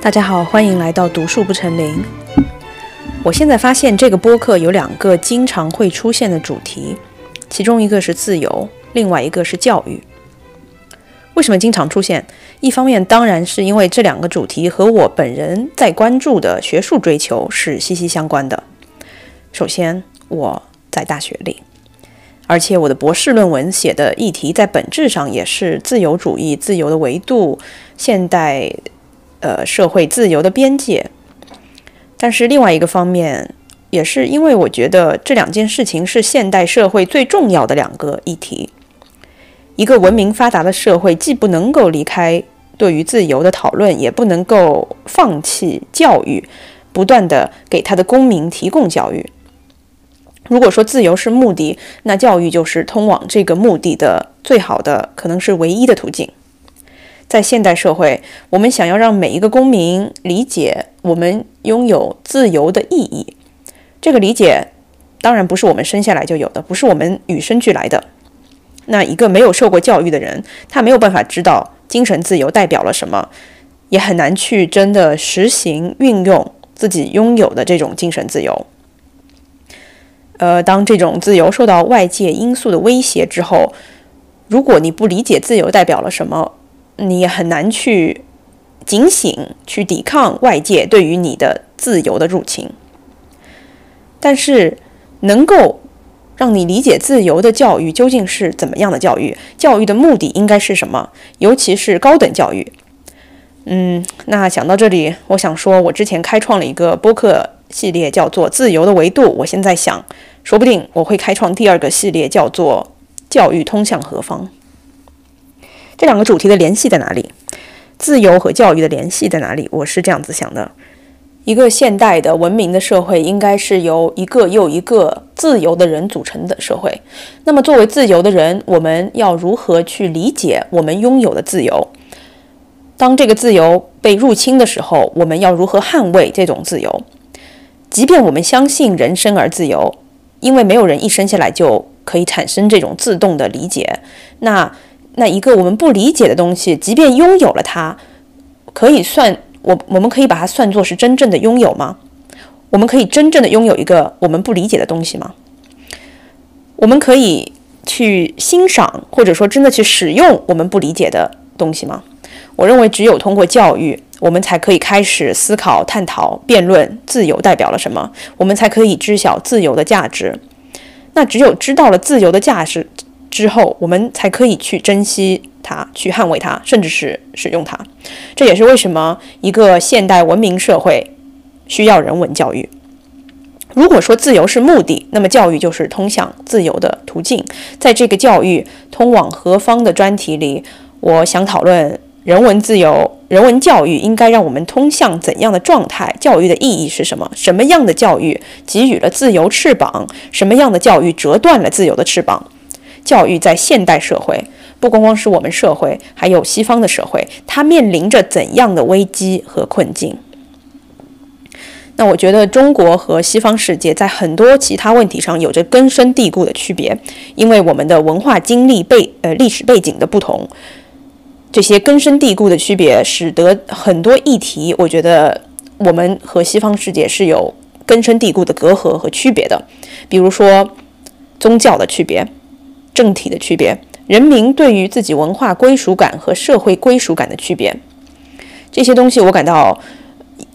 大家好，欢迎来到读树不成林。我现在发现这个播客有两个经常会出现的主题，其中一个是自由，另外一个是教育。为什么经常出现？一方面当然是因为这两个主题和我本人在关注的学术追求是息息相关的。首先，我在大学里，而且我的博士论文写的议题在本质上也是自由主义、自由的维度、现代。呃，社会自由的边界，但是另外一个方面，也是因为我觉得这两件事情是现代社会最重要的两个议题。一个文明发达的社会，既不能够离开对于自由的讨论，也不能够放弃教育，不断的给他的公民提供教育。如果说自由是目的，那教育就是通往这个目的的最好的，可能是唯一的途径。在现代社会，我们想要让每一个公民理解我们拥有自由的意义，这个理解当然不是我们生下来就有的，不是我们与生俱来的。那一个没有受过教育的人，他没有办法知道精神自由代表了什么，也很难去真的实行运用自己拥有的这种精神自由。呃，当这种自由受到外界因素的威胁之后，如果你不理解自由代表了什么，你也很难去警醒、去抵抗外界对于你的自由的入侵。但是，能够让你理解自由的教育究竟是怎么样的教育？教育的目的应该是什么？尤其是高等教育。嗯，那想到这里，我想说，我之前开创了一个播客系列，叫做《自由的维度》。我现在想，说不定我会开创第二个系列，叫做《教育通向何方》。这两个主题的联系在哪里？自由和教育的联系在哪里？我是这样子想的：一个现代的文明的社会，应该是由一个又一个自由的人组成的社会。那么，作为自由的人，我们要如何去理解我们拥有的自由？当这个自由被入侵的时候，我们要如何捍卫这种自由？即便我们相信人生而自由，因为没有人一生下来就可以产生这种自动的理解，那。那一个我们不理解的东西，即便拥有了它，可以算我我们可以把它算作是真正的拥有吗？我们可以真正的拥有一个我们不理解的东西吗？我们可以去欣赏或者说真的去使用我们不理解的东西吗？我认为只有通过教育，我们才可以开始思考、探讨、辩论自由代表了什么，我们才可以知晓自由的价值。那只有知道了自由的价值。之后，我们才可以去珍惜它，去捍卫它，甚至是使用它。这也是为什么一个现代文明社会需要人文教育。如果说自由是目的，那么教育就是通向自由的途径。在这个教育通往何方的专题里，我想讨论人文自由、人文教育应该让我们通向怎样的状态？教育的意义是什么？什么样的教育给予了自由翅膀？什么样的教育折断了自由的翅膀？教育在现代社会，不光光是我们社会，还有西方的社会，它面临着怎样的危机和困境？那我觉得中国和西方世界在很多其他问题上有着根深蒂固的区别，因为我们的文化经历背呃历史背景的不同，这些根深蒂固的区别，使得很多议题，我觉得我们和西方世界是有根深蒂固的隔阂和区别的，比如说宗教的区别。政体的区别，人民对于自己文化归属感和社会归属感的区别，这些东西我感到，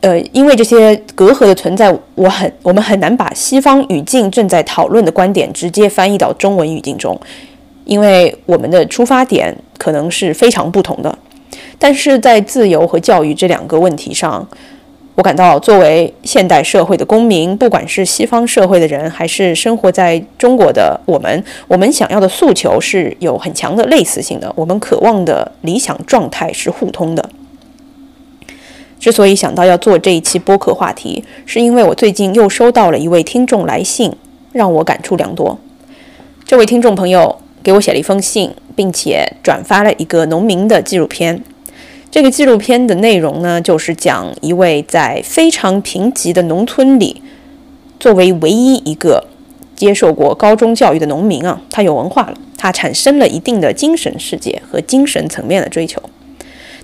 呃，因为这些隔阂的存在，我很我们很难把西方语境正在讨论的观点直接翻译到中文语境中，因为我们的出发点可能是非常不同的。但是在自由和教育这两个问题上。我感到，作为现代社会的公民，不管是西方社会的人，还是生活在中国的我们，我们想要的诉求是有很强的类似性的。我们渴望的理想状态是互通的。之所以想到要做这一期播客话题，是因为我最近又收到了一位听众来信，让我感触良多。这位听众朋友给我写了一封信，并且转发了一个农民的纪录片。这个纪录片的内容呢，就是讲一位在非常贫瘠的农村里，作为唯一一个接受过高中教育的农民啊，他有文化了，他产生了一定的精神世界和精神层面的追求。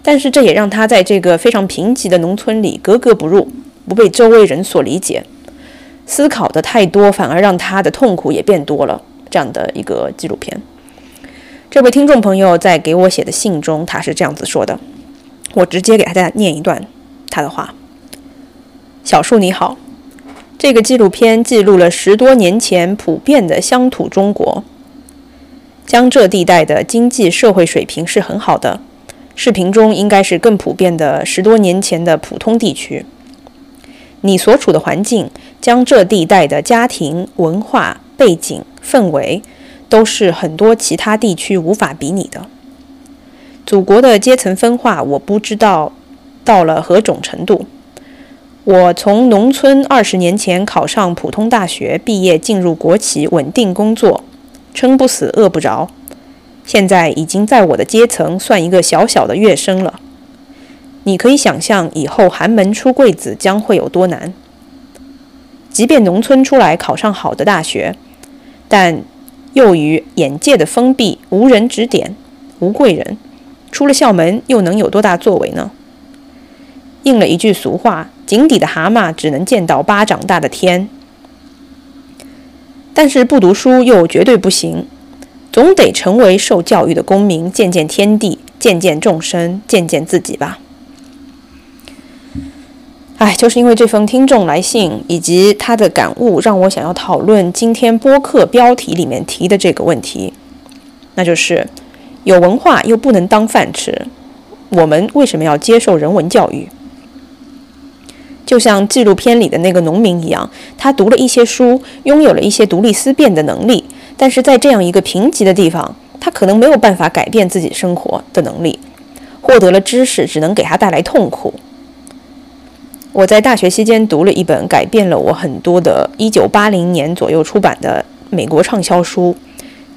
但是这也让他在这个非常贫瘠的农村里格格不入，不被周围人所理解。思考的太多，反而让他的痛苦也变多了。这样的一个纪录片。这位听众朋友在给我写的信中，他是这样子说的，我直接给大家念一段他的话：“小树你好，这个纪录片记录了十多年前普遍的乡土中国，江浙地带的经济社会水平是很好的。视频中应该是更普遍的十多年前的普通地区。你所处的环境，江浙地带的家庭文化背景氛围。”都是很多其他地区无法比拟的。祖国的阶层分化，我不知道到了何种程度。我从农村二十年前考上普通大学毕业，进入国企稳定工作，撑不死饿不着。现在已经在我的阶层算一个小小的跃升了。你可以想象以后寒门出贵子将会有多难。即便农村出来考上好的大学，但。又与眼界的封闭，无人指点，无贵人，出了校门又能有多大作为呢？应了一句俗话：“井底的蛤蟆只能见到巴掌大的天。”但是不读书又绝对不行，总得成为受教育的公民，见见天地，见见众生，见见自己吧。哎，就是因为这封听众来信以及他的感悟，让我想要讨论今天播客标题里面提的这个问题，那就是有文化又不能当饭吃，我们为什么要接受人文教育？就像纪录片里的那个农民一样，他读了一些书，拥有了一些独立思辨的能力，但是在这样一个贫瘠的地方，他可能没有办法改变自己生活的能力，获得了知识，只能给他带来痛苦。我在大学期间读了一本改变了我很多的1980年左右出版的美国畅销书，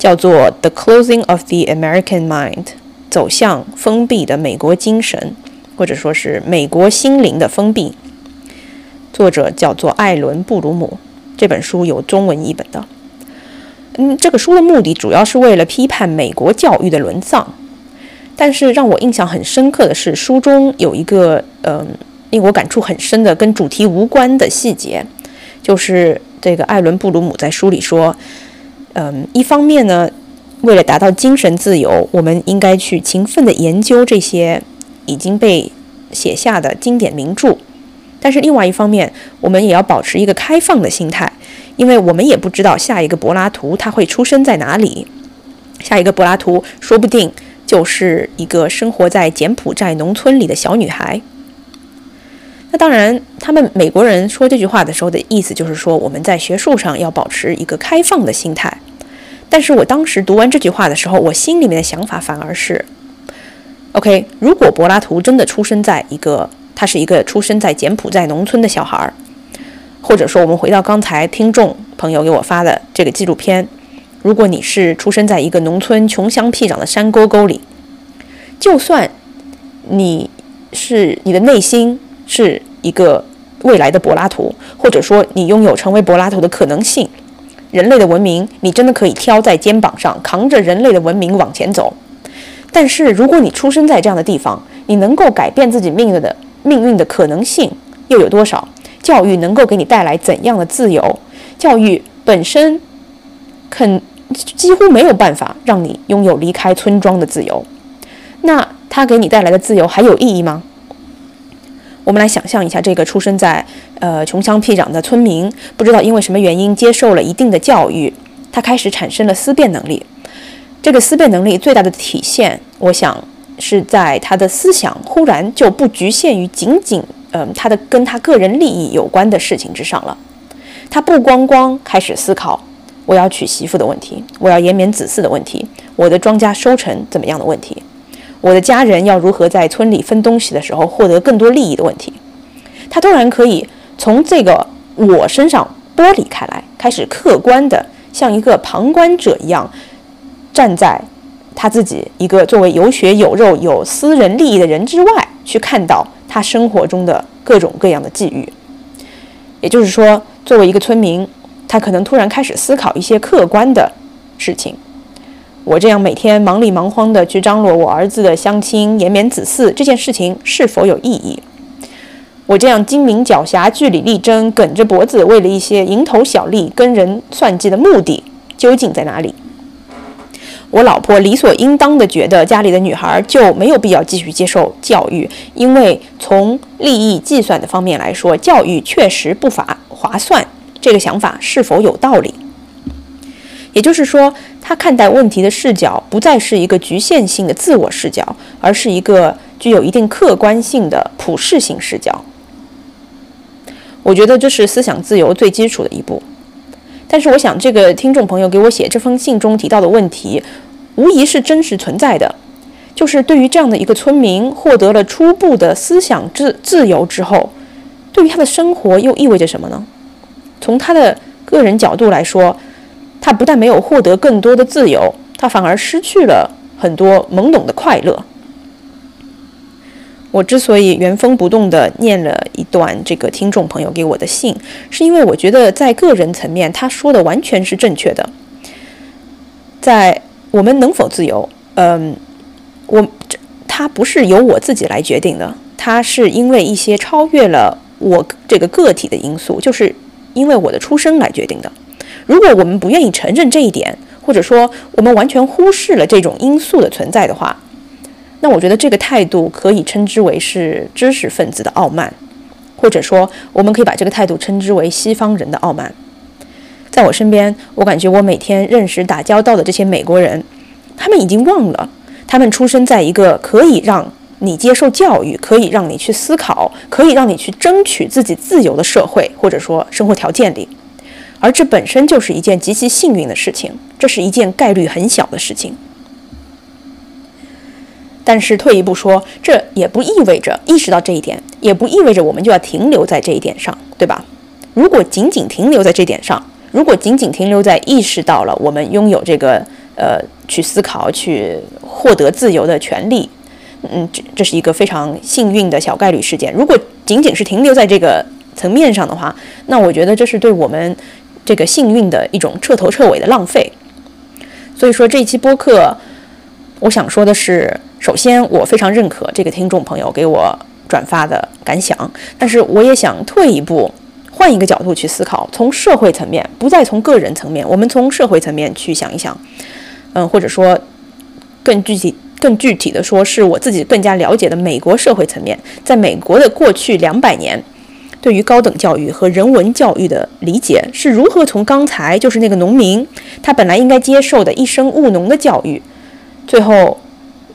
叫做《The Closing of the American Mind》，走向封闭的美国精神，或者说是美国心灵的封闭。作者叫做艾伦·布鲁姆。这本书有中文译本的。嗯，这个书的目的主要是为了批判美国教育的沦丧。但是让我印象很深刻的是，书中有一个嗯。令我感触很深的、跟主题无关的细节，就是这个艾伦·布鲁姆在书里说：“嗯，一方面呢，为了达到精神自由，我们应该去勤奋地研究这些已经被写下的经典名著；但是另外一方面，我们也要保持一个开放的心态，因为我们也不知道下一个柏拉图他会出生在哪里，下一个柏拉图说不定就是一个生活在柬埔寨农村里的小女孩。”那当然，他们美国人说这句话的时候的意思就是说，我们在学术上要保持一个开放的心态。但是我当时读完这句话的时候，我心里面的想法反而是：OK，如果柏拉图真的出生在一个，他是一个出生在柬埔寨农村的小孩儿，或者说我们回到刚才听众朋友给我发的这个纪录片，如果你是出生在一个农村穷乡僻壤的山沟沟里，就算你是你的内心。是一个未来的柏拉图，或者说你拥有成为柏拉图的可能性。人类的文明，你真的可以挑在肩膀上，扛着人类的文明往前走。但是，如果你出生在这样的地方，你能够改变自己命运的命运的可能性又有多少？教育能够给你带来怎样的自由？教育本身肯几乎没有办法让你拥有离开村庄的自由。那它给你带来的自由还有意义吗？我们来想象一下，这个出生在呃穷乡僻壤的村民，不知道因为什么原因接受了一定的教育，他开始产生了思辨能力。这个思辨能力最大的体现，我想是在他的思想忽然就不局限于仅仅嗯他的跟他个人利益有关的事情之上了。他不光光开始思考我要娶媳妇的问题，我要延绵子嗣的问题，我的庄稼收成怎么样的问题。我的家人要如何在村里分东西的时候获得更多利益的问题，他突然可以从这个我身上剥离开来，开始客观的像一个旁观者一样，站在他自己一个作为有血有肉有私人利益的人之外，去看到他生活中的各种各样的际遇。也就是说，作为一个村民，他可能突然开始思考一些客观的事情。我这样每天忙里忙慌的去张罗我儿子的相亲、延绵子嗣这件事情是否有意义？我这样精明狡黠、据理力争、梗着脖子为了一些蝇头小利跟人算计的目的究竟在哪里？我老婆理所应当的觉得家里的女孩就没有必要继续接受教育，因为从利益计算的方面来说，教育确实不乏划算。这个想法是否有道理？也就是说，他看待问题的视角不再是一个局限性的自我视角，而是一个具有一定客观性的普世性视角。我觉得这是思想自由最基础的一步。但是，我想这个听众朋友给我写这封信中提到的问题，无疑是真实存在的。就是对于这样的一个村民获得了初步的思想自自由之后，对于他的生活又意味着什么呢？从他的个人角度来说，他不但没有获得更多的自由，他反而失去了很多懵懂的快乐。我之所以原封不动地念了一段这个听众朋友给我的信，是因为我觉得在个人层面，他说的完全是正确的。在我们能否自由，嗯，我这他不是由我自己来决定的，他是因为一些超越了我这个个体的因素，就是。因为我的出生来决定的。如果我们不愿意承认这一点，或者说我们完全忽视了这种因素的存在的话，那我觉得这个态度可以称之为是知识分子的傲慢，或者说我们可以把这个态度称之为西方人的傲慢。在我身边，我感觉我每天认识打交道的这些美国人，他们已经忘了，他们出生在一个可以让。你接受教育可以让你去思考，可以让你去争取自己自由的社会或者说生活条件里，而这本身就是一件极其幸运的事情，这是一件概率很小的事情。但是退一步说，这也不意味着意识到这一点，也不意味着我们就要停留在这一点上，对吧？如果仅仅停留在这点上，如果仅仅停留在意识到了我们拥有这个呃去思考、去获得自由的权利。嗯，这这是一个非常幸运的小概率事件。如果仅仅是停留在这个层面上的话，那我觉得这是对我们这个幸运的一种彻头彻尾的浪费。所以说这一期播客，我想说的是，首先我非常认可这个听众朋友给我转发的感想，但是我也想退一步，换一个角度去思考，从社会层面，不再从个人层面，我们从社会层面去想一想，嗯，或者说更具体。更具体的说，是我自己更加了解的美国社会层面，在美国的过去两百年，对于高等教育和人文教育的理解是如何从刚才就是那个农民，他本来应该接受的一生务农的教育，最后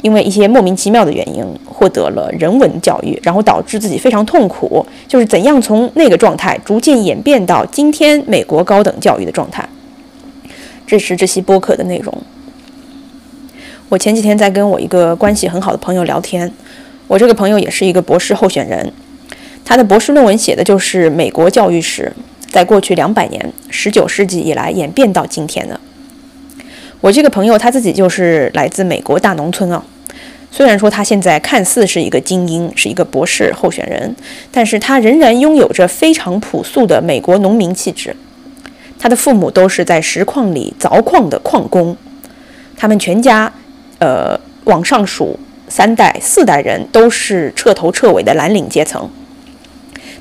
因为一些莫名其妙的原因获得了人文教育，然后导致自己非常痛苦，就是怎样从那个状态逐渐演变到今天美国高等教育的状态。这是这期播客的内容。我前几天在跟我一个关系很好的朋友聊天，我这个朋友也是一个博士候选人，他的博士论文写的就是美国教育史在过去两百年，十九世纪以来演变到今天的。我这个朋友他自己就是来自美国大农村啊，虽然说他现在看似是一个精英，是一个博士候选人，但是他仍然拥有着非常朴素的美国农民气质。他的父母都是在石矿里凿矿的矿工，他们全家。呃，往上数三代、四代人都是彻头彻尾的蓝领阶层。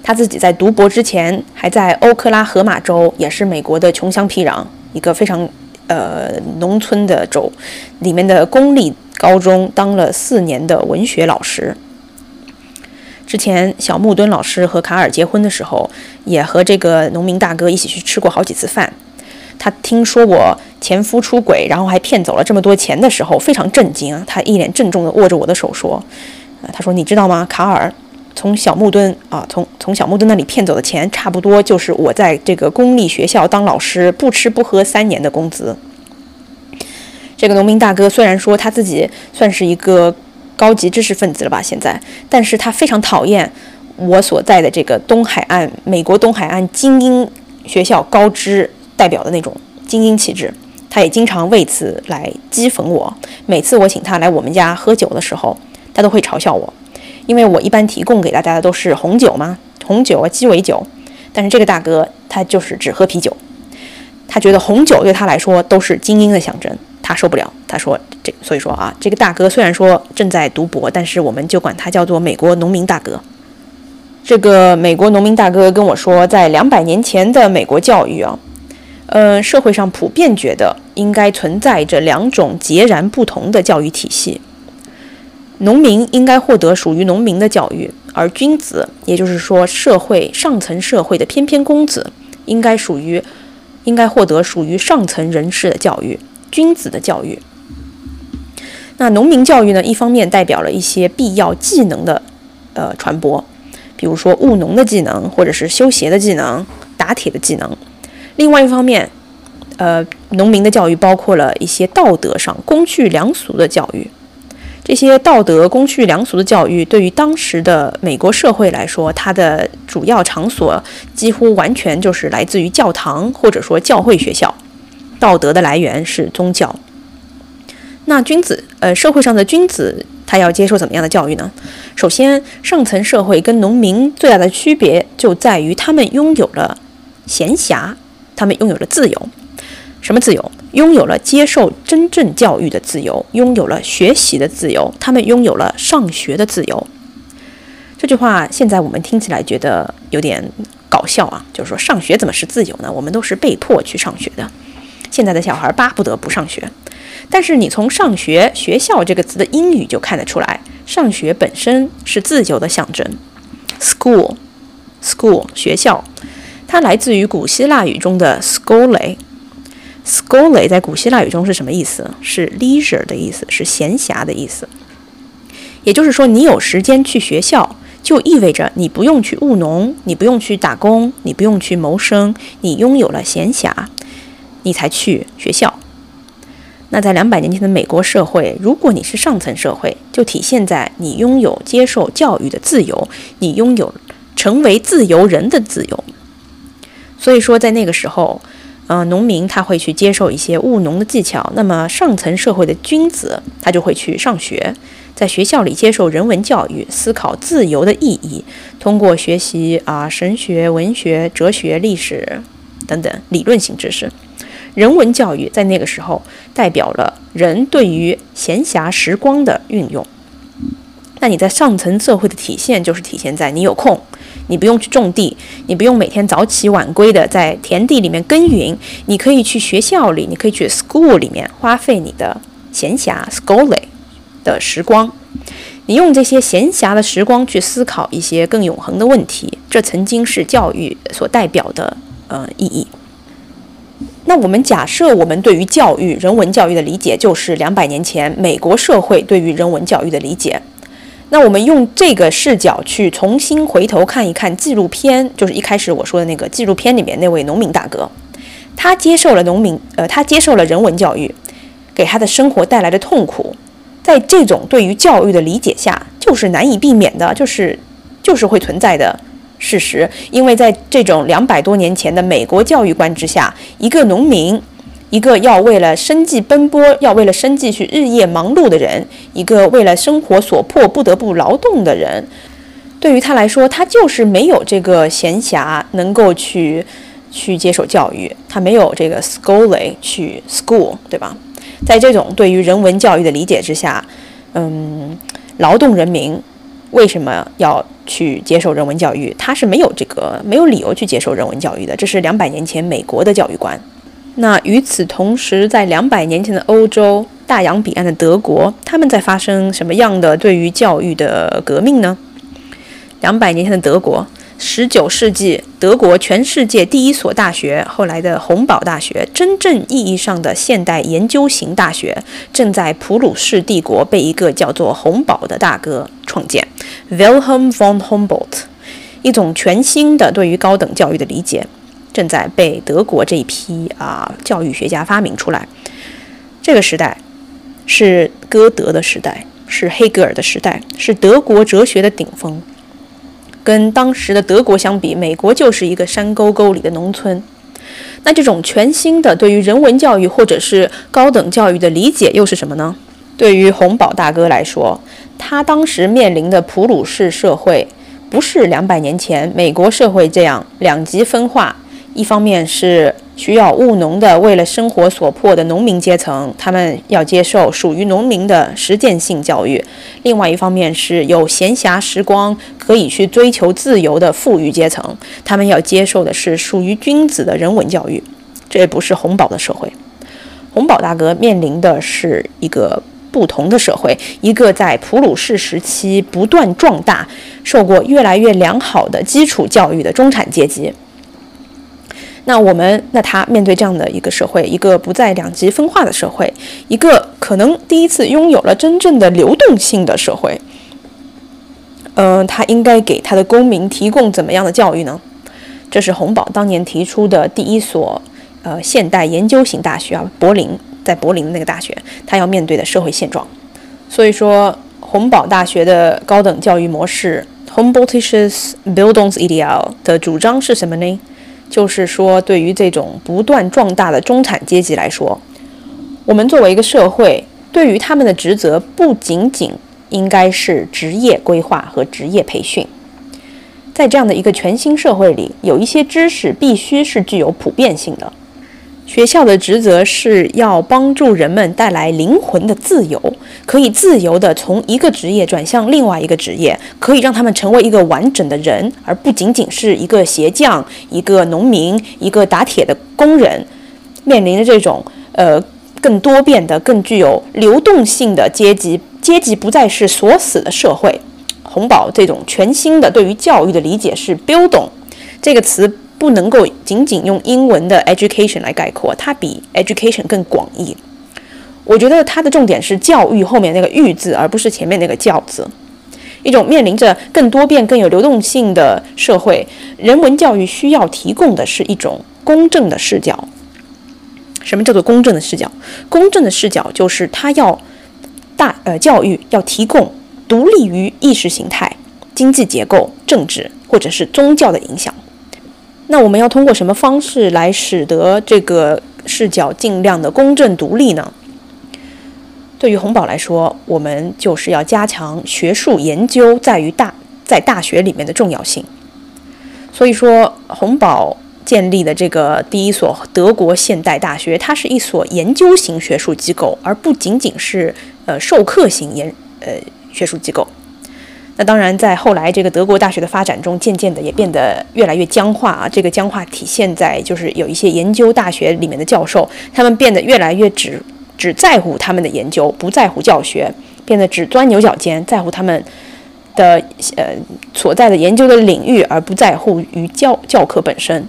他自己在读博之前，还在欧克拉荷马州，也是美国的穷乡僻壤，一个非常呃农村的州，里面的公立高中当了四年的文学老师。之前小木墩老师和卡尔结婚的时候，也和这个农民大哥一起去吃过好几次饭。他听说我前夫出轨，然后还骗走了这么多钱的时候，非常震惊啊！他一脸郑重地握着我的手说：“，他说你知道吗？卡尔从小木墩啊，从从小木墩那里骗走的钱，差不多就是我在这个公立学校当老师不吃不喝三年的工资。”这个农民大哥虽然说他自己算是一个高级知识分子了吧，现在，但是他非常讨厌我所在的这个东海岸美国东海岸精英学校高知。代表的那种精英气质，他也经常为此来讥讽我。每次我请他来我们家喝酒的时候，他都会嘲笑我，因为我一般提供给大家的都是红酒嘛，红酒啊鸡尾酒。但是这个大哥他就是只喝啤酒，他觉得红酒对他来说都是精英的象征，他受不了，他说这所以说啊，这个大哥虽然说正在读博，但是我们就管他叫做美国农民大哥。这个美国农民大哥跟我说，在两百年前的美国教育啊，呃，社会上普遍觉得应该存在着两种截然不同的教育体系。农民应该获得属于农民的教育，而君子，也就是说社会上层社会的翩翩公子，应该属于，应该获得属于上层人士的教育，君子的教育。那农民教育呢？一方面代表了一些必要技能的，呃，传播。比如说务农的技能，或者是修鞋的技能、打铁的技能。另外一方面，呃，农民的教育包括了一些道德上公序良俗的教育。这些道德、公序良俗的教育，对于当时的美国社会来说，它的主要场所几乎完全就是来自于教堂或者说教会学校。道德的来源是宗教。那君子，呃，社会上的君子。他要接受怎么样的教育呢？首先，上层社会跟农民最大的区别就在于他们拥有了闲暇，他们拥有了自由。什么自由？拥有了接受真正教育的自由，拥有了学习的自由，他们拥有了上学的自由。这句话现在我们听起来觉得有点搞笑啊，就是说上学怎么是自由呢？我们都是被迫去上学的。现在的小孩巴不得不上学。但是你从“上学”“学校”这个词的英语就看得出来，上学本身是自由的象征。School，school，学校，它来自于古希腊语中的 s c h o l a。Schole 在古希腊语中是什么意思？是 leisure 的意思，是闲暇的意思。也就是说，你有时间去学校，就意味着你不用去务农，你不用去打工，你不用去谋生，你拥有了闲暇，你才去学校。那在两百年前的美国社会，如果你是上层社会，就体现在你拥有接受教育的自由，你拥有成为自由人的自由。所以说，在那个时候，呃，农民他会去接受一些务农的技巧，那么上层社会的君子他就会去上学，在学校里接受人文教育，思考自由的意义，通过学习啊神学、文学、哲学、历史等等理论性知识。人文教育在那个时候代表了人对于闲暇时光的运用。那你在上层社会的体现就是体现在你有空，你不用去种地，你不用每天早起晚归的在田地里面耕耘，你可以去学校里，你可以去 school 里面花费你的闲暇 school 的时光，你用这些闲暇的时光去思考一些更永恒的问题，这曾经是教育所代表的呃意义。那我们假设，我们对于教育、人文教育的理解，就是两百年前美国社会对于人文教育的理解。那我们用这个视角去重新回头看一看纪录片，就是一开始我说的那个纪录片里面那位农民大哥，他接受了农民，呃，他接受了人文教育，给他的生活带来的痛苦，在这种对于教育的理解下，就是难以避免的，就是就是会存在的。事实，因为在这种两百多年前的美国教育观之下，一个农民，一个要为了生计奔波、要为了生计去日夜忙碌的人，一个为了生活所迫不得不劳动的人，对于他来说，他就是没有这个闲暇能够去去接受教育，他没有这个 schooling 去 school，对吧？在这种对于人文教育的理解之下，嗯，劳动人民为什么要？去接受人文教育，他是没有这个没有理由去接受人文教育的。这是两百年前美国的教育观。那与此同时，在两百年前的欧洲，大洋彼岸的德国，他们在发生什么样的对于教育的革命呢？两百年前的德国。十九世纪，德国全世界第一所大学，后来的洪堡大学，真正意义上的现代研究型大学，正在普鲁士帝国被一个叫做洪堡的大哥创建，Wilhelm von Humboldt。一种全新的对于高等教育的理解，正在被德国这一批啊教育学家发明出来。这个时代是歌德的时代，是黑格尔的时代，是德国哲学的顶峰。跟当时的德国相比，美国就是一个山沟沟里的农村。那这种全新的对于人文教育或者是高等教育的理解又是什么呢？对于洪堡大哥来说，他当时面临的普鲁士社会，不是两百年前美国社会这样两极分化，一方面是需要务农的，为了生活所迫的农民阶层，他们要接受属于农民的实践性教育；另外一方面是有闲暇时光可以去追求自由的富裕阶层，他们要接受的是属于君子的人文教育。这也不是洪堡的社会，洪堡大哥面临的是一个不同的社会，一个在普鲁士时期不断壮大、受过越来越良好的基础教育的中产阶级。那我们，那他面对这样的一个社会，一个不再两极分化的社会，一个可能第一次拥有了真正的流动性的社会，嗯，他应该给他的公民提供怎么样的教育呢？这是洪堡当年提出的第一所，呃，现代研究型大学啊，柏林，在柏林的那个大学，他要面对的社会现状。所以说，洪堡大学的高等教育模式 （Humboldtisches Bildungsideal） 的主张是什么呢？就是说，对于这种不断壮大的中产阶级来说，我们作为一个社会，对于他们的职责不仅仅应该是职业规划和职业培训。在这样的一个全新社会里，有一些知识必须是具有普遍性的。学校的职责是要帮助人们带来灵魂的自由，可以自由地从一个职业转向另外一个职业，可以让他们成为一个完整的人，而不仅仅是一个鞋匠、一个农民、一个打铁的工人。面临着这种呃更多变的、更具有流动性的阶级，阶级不再是锁死的社会。洪堡这种全新的对于教育的理解是 “building” 这个词。不能够仅仅用英文的 education 来概括，它比 education 更广义。我觉得它的重点是教育后面那个“育”字，而不是前面那个“教”字。一种面临着更多变、更有流动性的社会，人文教育需要提供的是一种公正的视角。什么叫做公正的视角？公正的视角就是它要大呃教育要提供独立于意识形态、经济结构、政治或者是宗教的影响。那我们要通过什么方式来使得这个视角尽量的公正独立呢？对于洪堡来说，我们就是要加强学术研究在于大在大学里面的重要性。所以说，洪堡建立的这个第一所德国现代大学，它是一所研究型学术机构，而不仅仅是呃授课型研呃学术机构。那当然，在后来这个德国大学的发展中，渐渐的也变得越来越僵化啊。这个僵化体现在就是有一些研究大学里面的教授，他们变得越来越只只在乎他们的研究，不在乎教学，变得只钻牛角尖，在乎他们的呃所在的研究的领域，而不在乎于教教课本身。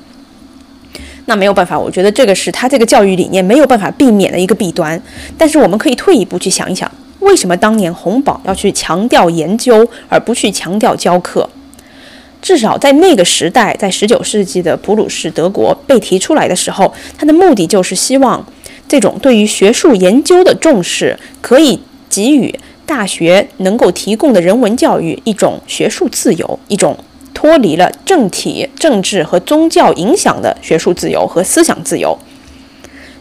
那没有办法，我觉得这个是他这个教育理念没有办法避免的一个弊端。但是我们可以退一步去想一想。为什么当年洪堡要去强调研究，而不去强调教课？至少在那个时代，在十九世纪的普鲁士德国被提出来的时候，他的目的就是希望这种对于学术研究的重视，可以给予大学能够提供的人文教育一种学术自由，一种脱离了政体、政治和宗教影响的学术自由和思想自由。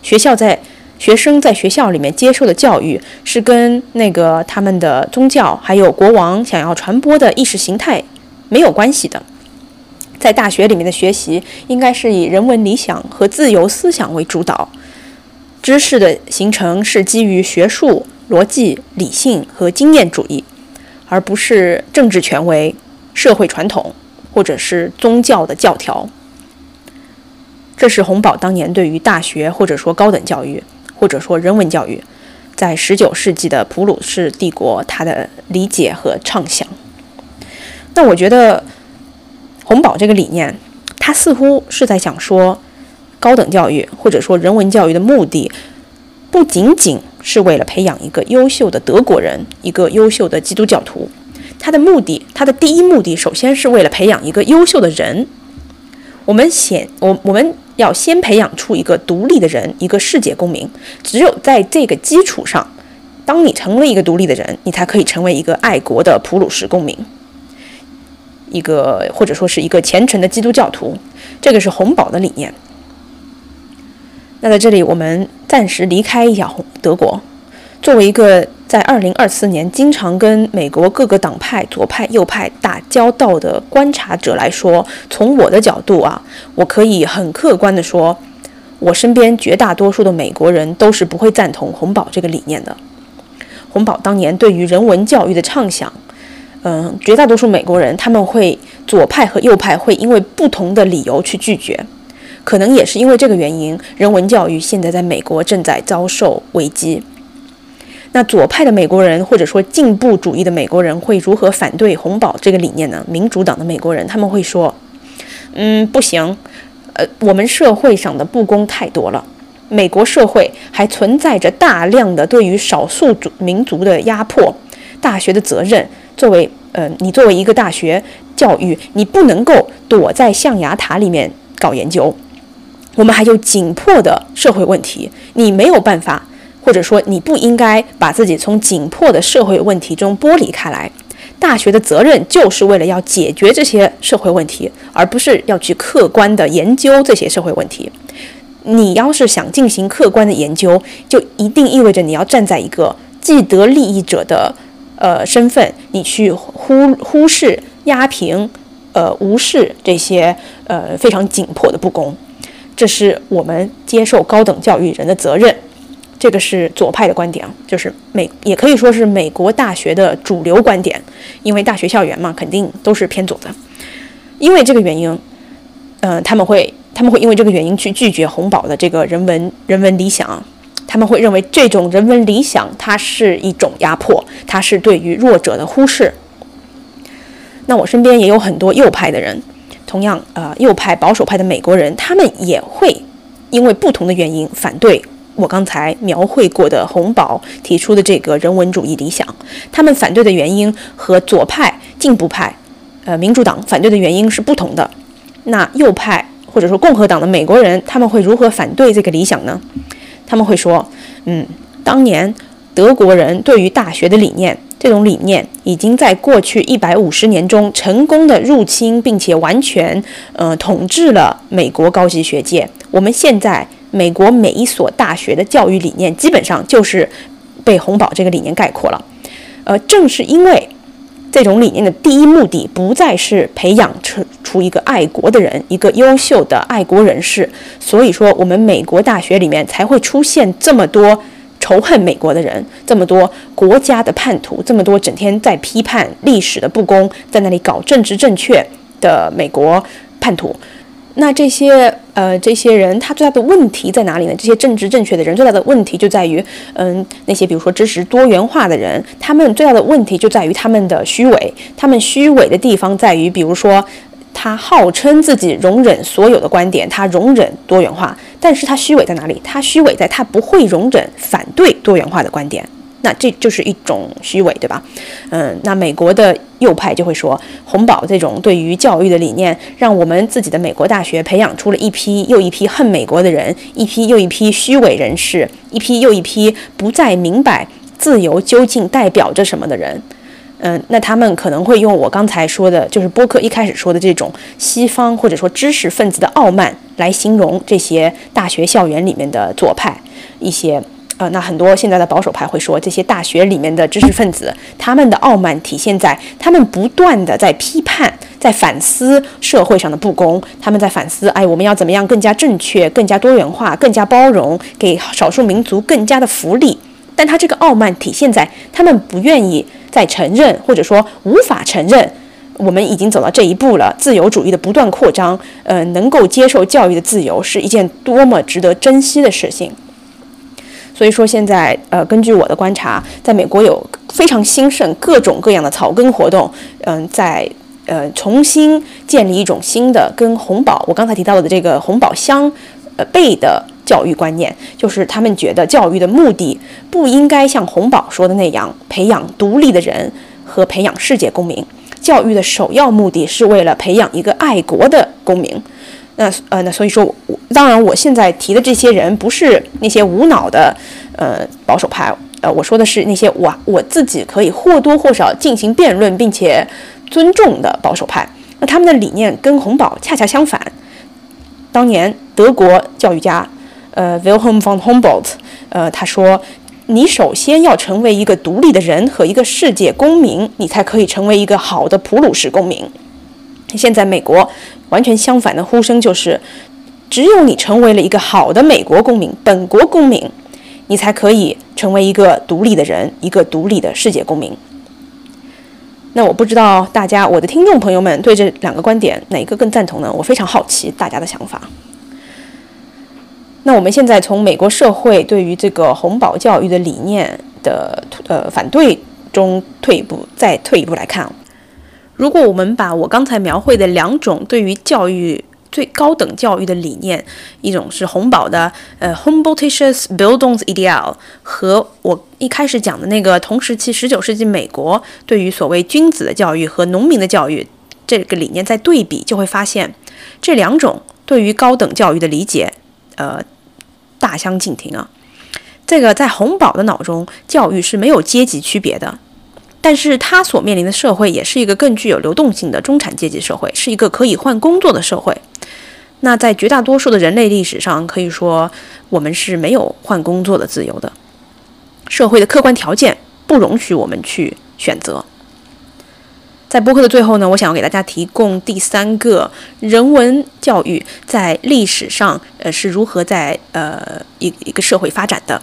学校在。学生在学校里面接受的教育是跟那个他们的宗教还有国王想要传播的意识形态没有关系的。在大学里面的学习应该是以人文理想和自由思想为主导，知识的形成是基于学术逻辑、理性和经验主义，而不是政治权威、社会传统或者是宗教的教条。这是洪堡当年对于大学或者说高等教育。或者说人文教育，在十九世纪的普鲁士帝国，他的理解和畅想。那我觉得，洪堡这个理念，他似乎是在想说，高等教育或者说人文教育的目的，不仅仅是为了培养一个优秀的德国人，一个优秀的基督教徒。他的目的，他的第一目的，首先是为了培养一个优秀的人。我们先，我我们。要先培养出一个独立的人，一个世界公民。只有在这个基础上，当你成为一个独立的人，你才可以成为一个爱国的普鲁士公民，一个或者说是一个虔诚的基督教徒。这个是洪堡的理念。那在这里，我们暂时离开一下德国。作为一个在二零二四年经常跟美国各个党派左派、右派打交道的观察者来说，从我的角度啊，我可以很客观的说，我身边绝大多数的美国人都是不会赞同洪堡这个理念的。洪堡当年对于人文教育的畅想，嗯，绝大多数美国人他们会左派和右派会因为不同的理由去拒绝，可能也是因为这个原因，人文教育现在在美国正在遭受危机。那左派的美国人，或者说进步主义的美国人，会如何反对洪堡这个理念呢？民主党的美国人他们会说：“嗯，不行，呃，我们社会上的不公太多了，美国社会还存在着大量的对于少数族民族的压迫。大学的责任，作为呃，你作为一个大学教育，你不能够躲在象牙塔里面搞研究。我们还有紧迫的社会问题，你没有办法。”或者说，你不应该把自己从紧迫的社会问题中剥离开来。大学的责任就是为了要解决这些社会问题，而不是要去客观的研究这些社会问题。你要是想进行客观的研究，就一定意味着你要站在一个既得利益者的呃身份，你去忽忽视、压平、呃无视这些呃非常紧迫的不公。这是我们接受高等教育人的责任。这个是左派的观点啊，就是美也可以说是美国大学的主流观点，因为大学校园嘛，肯定都是偏左的。因为这个原因，嗯，他们会他们会因为这个原因去拒绝洪堡的这个人文人文理想，他们会认为这种人文理想它是一种压迫，它是对于弱者的忽视。那我身边也有很多右派的人，同样呃右派保守派的美国人，他们也会因为不同的原因反对。我刚才描绘过的洪堡提出的这个人文主义理想，他们反对的原因和左派、进步派、呃民主党反对的原因是不同的。那右派或者说共和党的美国人，他们会如何反对这个理想呢？他们会说：“嗯，当年德国人对于大学的理念，这种理念已经在过去一百五十年中成功的入侵并且完全呃统治了美国高级学界。我们现在。”美国每一所大学的教育理念基本上就是被红宝这个理念概括了。呃，正是因为这种理念的第一目的不再是培养出出一个爱国的人，一个优秀的爱国人士，所以说我们美国大学里面才会出现这么多仇恨美国的人，这么多国家的叛徒，这么多整天在批判历史的不公，在那里搞政治正确的美国叛徒。那这些呃，这些人他最大的问题在哪里呢？这些政治正确的人最大的问题就在于，嗯，那些比如说支持多元化的人，他们最大的问题就在于他们的虚伪。他们虚伪的地方在于，比如说，他号称自己容忍所有的观点，他容忍多元化，但是他虚伪在哪里？他虚伪在他不会容忍反对多元化的观点。那这就是一种虚伪，对吧？嗯，那美国的右派就会说，洪堡这种对于教育的理念，让我们自己的美国大学培养出了一批又一批恨美国的人，一批又一批虚伪人士，一批又一批不再明白自由究竟代表着什么的人。嗯，那他们可能会用我刚才说的，就是波克一开始说的这种西方或者说知识分子的傲慢，来形容这些大学校园里面的左派一些。呃，那很多现在的保守派会说，这些大学里面的知识分子，他们的傲慢体现在他们不断的在批判、在反思社会上的不公，他们在反思，哎，我们要怎么样更加正确、更加多元化、更加包容，给少数民族更加的福利。但他这个傲慢体现在他们不愿意再承认，或者说无法承认，我们已经走到这一步了。自由主义的不断扩张，呃，能够接受教育的自由是一件多么值得珍惜的事情。所以说，现在呃，根据我的观察，在美国有非常兴盛各种各样的草根活动，嗯，在呃重新建立一种新的跟红宝我刚才提到的这个红宝相呃悖的教育观念，就是他们觉得教育的目的不应该像红宝说的那样培养独立的人和培养世界公民，教育的首要目的是为了培养一个爱国的公民。那呃，那所以说，当然，我现在提的这些人不是那些无脑的呃保守派，呃，我说的是那些我我自己可以或多或少进行辩论并且尊重的保守派。那他们的理念跟洪堡恰恰相反。当年德国教育家呃 Wilhelm von Humboldt，呃，他说你首先要成为一个独立的人和一个世界公民，你才可以成为一个好的普鲁士公民。现在美国完全相反的呼声就是，只有你成为了一个好的美国公民、本国公民，你才可以成为一个独立的人、一个独立的世界公民。那我不知道大家，我的听众朋友们对这两个观点哪一个更赞同呢？我非常好奇大家的想法。那我们现在从美国社会对于这个红宝教育的理念的呃反对中退一步，再退一步来看，如果我们把我刚才描绘的两种对于教育最高等教育的理念，一种是洪堡的呃 Humboldtisches Bildungsideal，和我一开始讲的那个同时期十九世纪美国对于所谓君子的教育和农民的教育这个理念在对比，就会发现这两种对于高等教育的理解，呃。大相径庭啊！这个在洪堡的脑中，教育是没有阶级区别的，但是他所面临的社会也是一个更具有流动性的中产阶级社会，是一个可以换工作的社会。那在绝大多数的人类历史上，可以说我们是没有换工作的自由的，社会的客观条件不容许我们去选择。在播客的最后呢，我想要给大家提供第三个人文教育在历史上呃是如何在呃一一个社会发展的。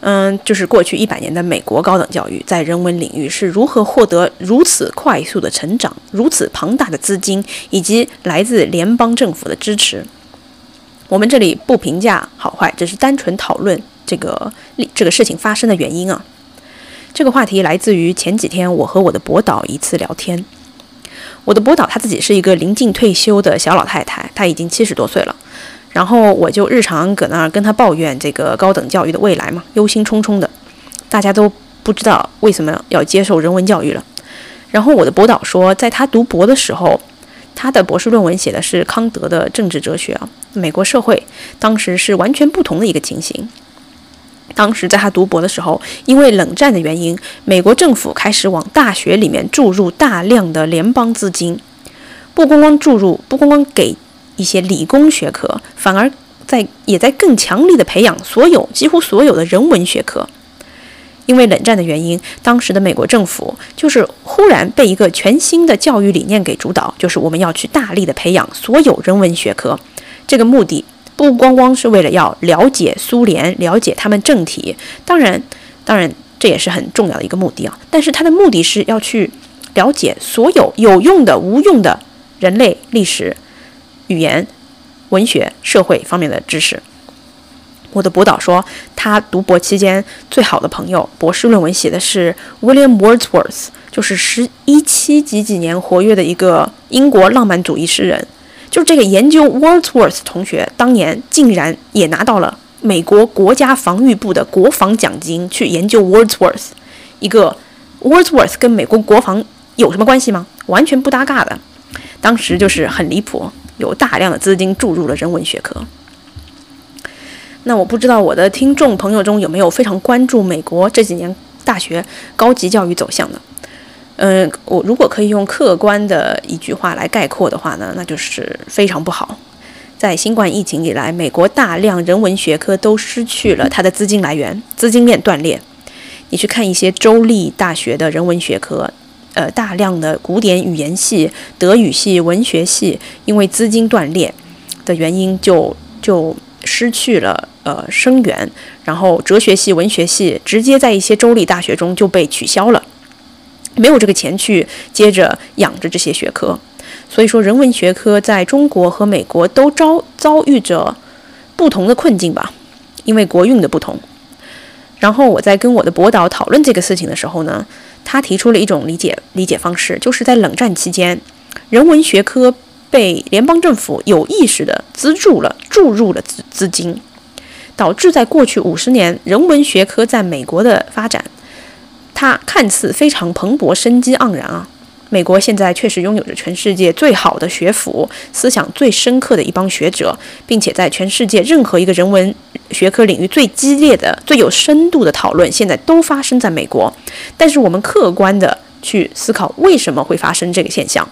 嗯，就是过去一百年的美国高等教育在人文领域是如何获得如此快速的成长、如此庞大的资金以及来自联邦政府的支持。我们这里不评价好坏，只是单纯讨论这个这个事情发生的原因啊。这个话题来自于前几天我和我的博导一次聊天。我的博导她自己是一个临近退休的小老太太，她已经七十多岁了。然后我就日常搁那儿跟他抱怨这个高等教育的未来嘛，忧心忡忡的。大家都不知道为什么要接受人文教育了。然后我的博导说，在他读博的时候，他的博士论文写的是康德的政治哲学啊，美国社会当时是完全不同的一个情形。当时在他读博的时候，因为冷战的原因，美国政府开始往大学里面注入大量的联邦资金，不光光注入，不光光给一些理工学科，反而在也在更强力的培养所有几乎所有的人文学科。因为冷战的原因，当时的美国政府就是忽然被一个全新的教育理念给主导，就是我们要去大力的培养所有人文学科，这个目的。不光光是为了要了解苏联，了解他们政体，当然，当然这也是很重要的一个目的啊。但是它的目的是要去了解所有有用的、无用的人类历史、语言、文学、社会方面的知识。我的博导说，他读博期间最好的朋友，博士论文写的是 William Wordsworth，就是十一七几几年活跃的一个英国浪漫主义诗人。就这个研究 Wordsworth 同学，当年竟然也拿到了美国国家防御部的国防奖金，去研究 Wordsworth。一个 Wordsworth 跟美国国防有什么关系吗？完全不搭嘎的。当时就是很离谱，有大量的资金注入了人文学科。那我不知道我的听众朋友中有没有非常关注美国这几年大学高级教育走向的？嗯，我如果可以用客观的一句话来概括的话呢，那就是非常不好。在新冠疫情以来，美国大量人文学科都失去了它的资金来源，资金链断裂。你去看一些州立大学的人文学科，呃，大量的古典语言系、德语系、文学系，因为资金断裂的原因，就就失去了呃生源。然后哲学系、文学系直接在一些州立大学中就被取消了。没有这个钱去接着养着这些学科，所以说人文学科在中国和美国都遭遭遇着不同的困境吧，因为国运的不同。然后我在跟我的博导讨论这个事情的时候呢，他提出了一种理解理解方式，就是在冷战期间，人文学科被联邦政府有意识的资助了注入了资资金，导致在过去五十年人文学科在美国的发展。它看似非常蓬勃、生机盎然啊！美国现在确实拥有着全世界最好的学府、思想最深刻的一帮学者，并且在全世界任何一个人文学科领域最激烈的、最有深度的讨论，现在都发生在美国。但是我们客观的去思考，为什么会发生这个现象？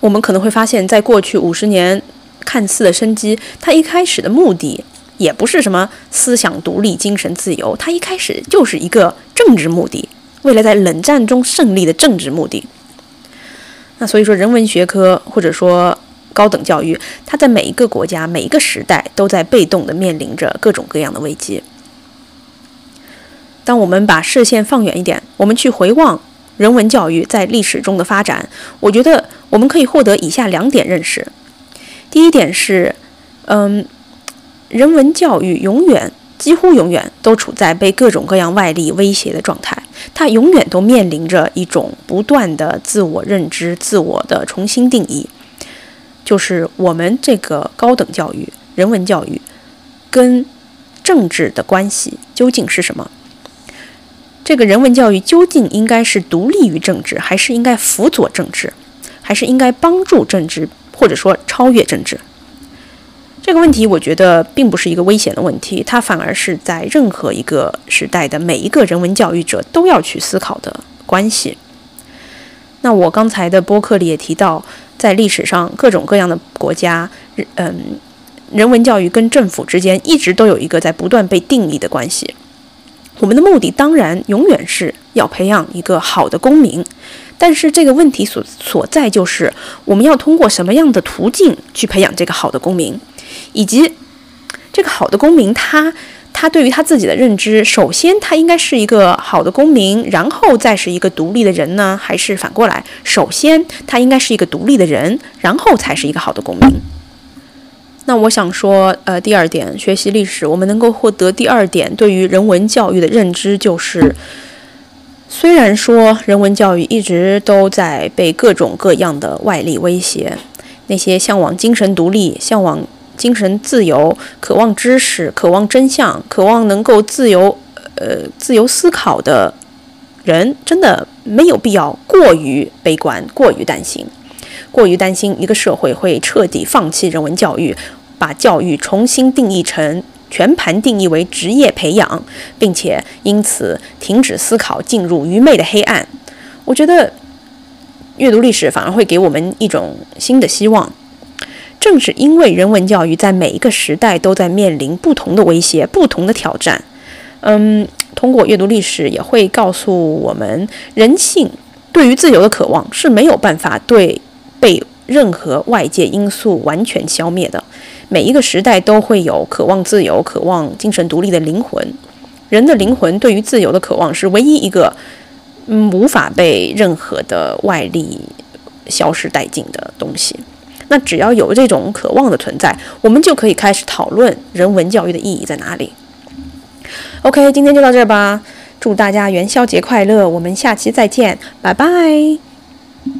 我们可能会发现，在过去五十年看似的生机，它一开始的目的也不是什么思想独立、精神自由，它一开始就是一个政治目的，为了在冷战中胜利的政治目的。那所以说，人文学科或者说高等教育，它在每一个国家、每一个时代都在被动的面临着各种各样的危机。当我们把视线放远一点，我们去回望人文教育在历史中的发展，我觉得我们可以获得以下两点认识。第一点是，嗯，人文教育永远、几乎永远都处在被各种各样外力威胁的状态，它永远都面临着一种不断的自我认知、自我的重新定义，就是我们这个高等教育、人文教育跟政治的关系究竟是什么？这个人文教育究竟应该是独立于政治，还是应该辅佐政治，还是应该帮助政治？或者说超越政治这个问题，我觉得并不是一个危险的问题，它反而是在任何一个时代的每一个人文教育者都要去思考的关系。那我刚才的播客里也提到，在历史上各种各样的国家，嗯，人文教育跟政府之间一直都有一个在不断被定义的关系。我们的目的当然永远是要培养一个好的公民。但是这个问题所所在就是，我们要通过什么样的途径去培养这个好的公民，以及这个好的公民他他对于他自己的认知，首先他应该是一个好的公民，然后再是一个独立的人呢？还是反过来，首先他应该是一个独立的人，然后才是一个好的公民？那我想说，呃，第二点，学习历史，我们能够获得第二点对于人文教育的认知就是。虽然说人文教育一直都在被各种各样的外力威胁，那些向往精神独立、向往精神自由、渴望知识、渴望真相、渴望能够自由呃自由思考的人，真的没有必要过于悲观、过于担心、过于担心一个社会会彻底放弃人文教育，把教育重新定义成。全盘定义为职业培养，并且因此停止思考，进入愚昧的黑暗。我觉得阅读历史反而会给我们一种新的希望。正是因为人文教育在每一个时代都在面临不同的威胁、不同的挑战。嗯，通过阅读历史也会告诉我们，人性对于自由的渴望是没有办法对被任何外界因素完全消灭的。每一个时代都会有渴望自由、渴望精神独立的灵魂。人的灵魂对于自由的渴望是唯一一个，嗯，无法被任何的外力消失殆尽的东西。那只要有这种渴望的存在，我们就可以开始讨论人文教育的意义在哪里。OK，今天就到这儿吧。祝大家元宵节快乐！我们下期再见，拜拜。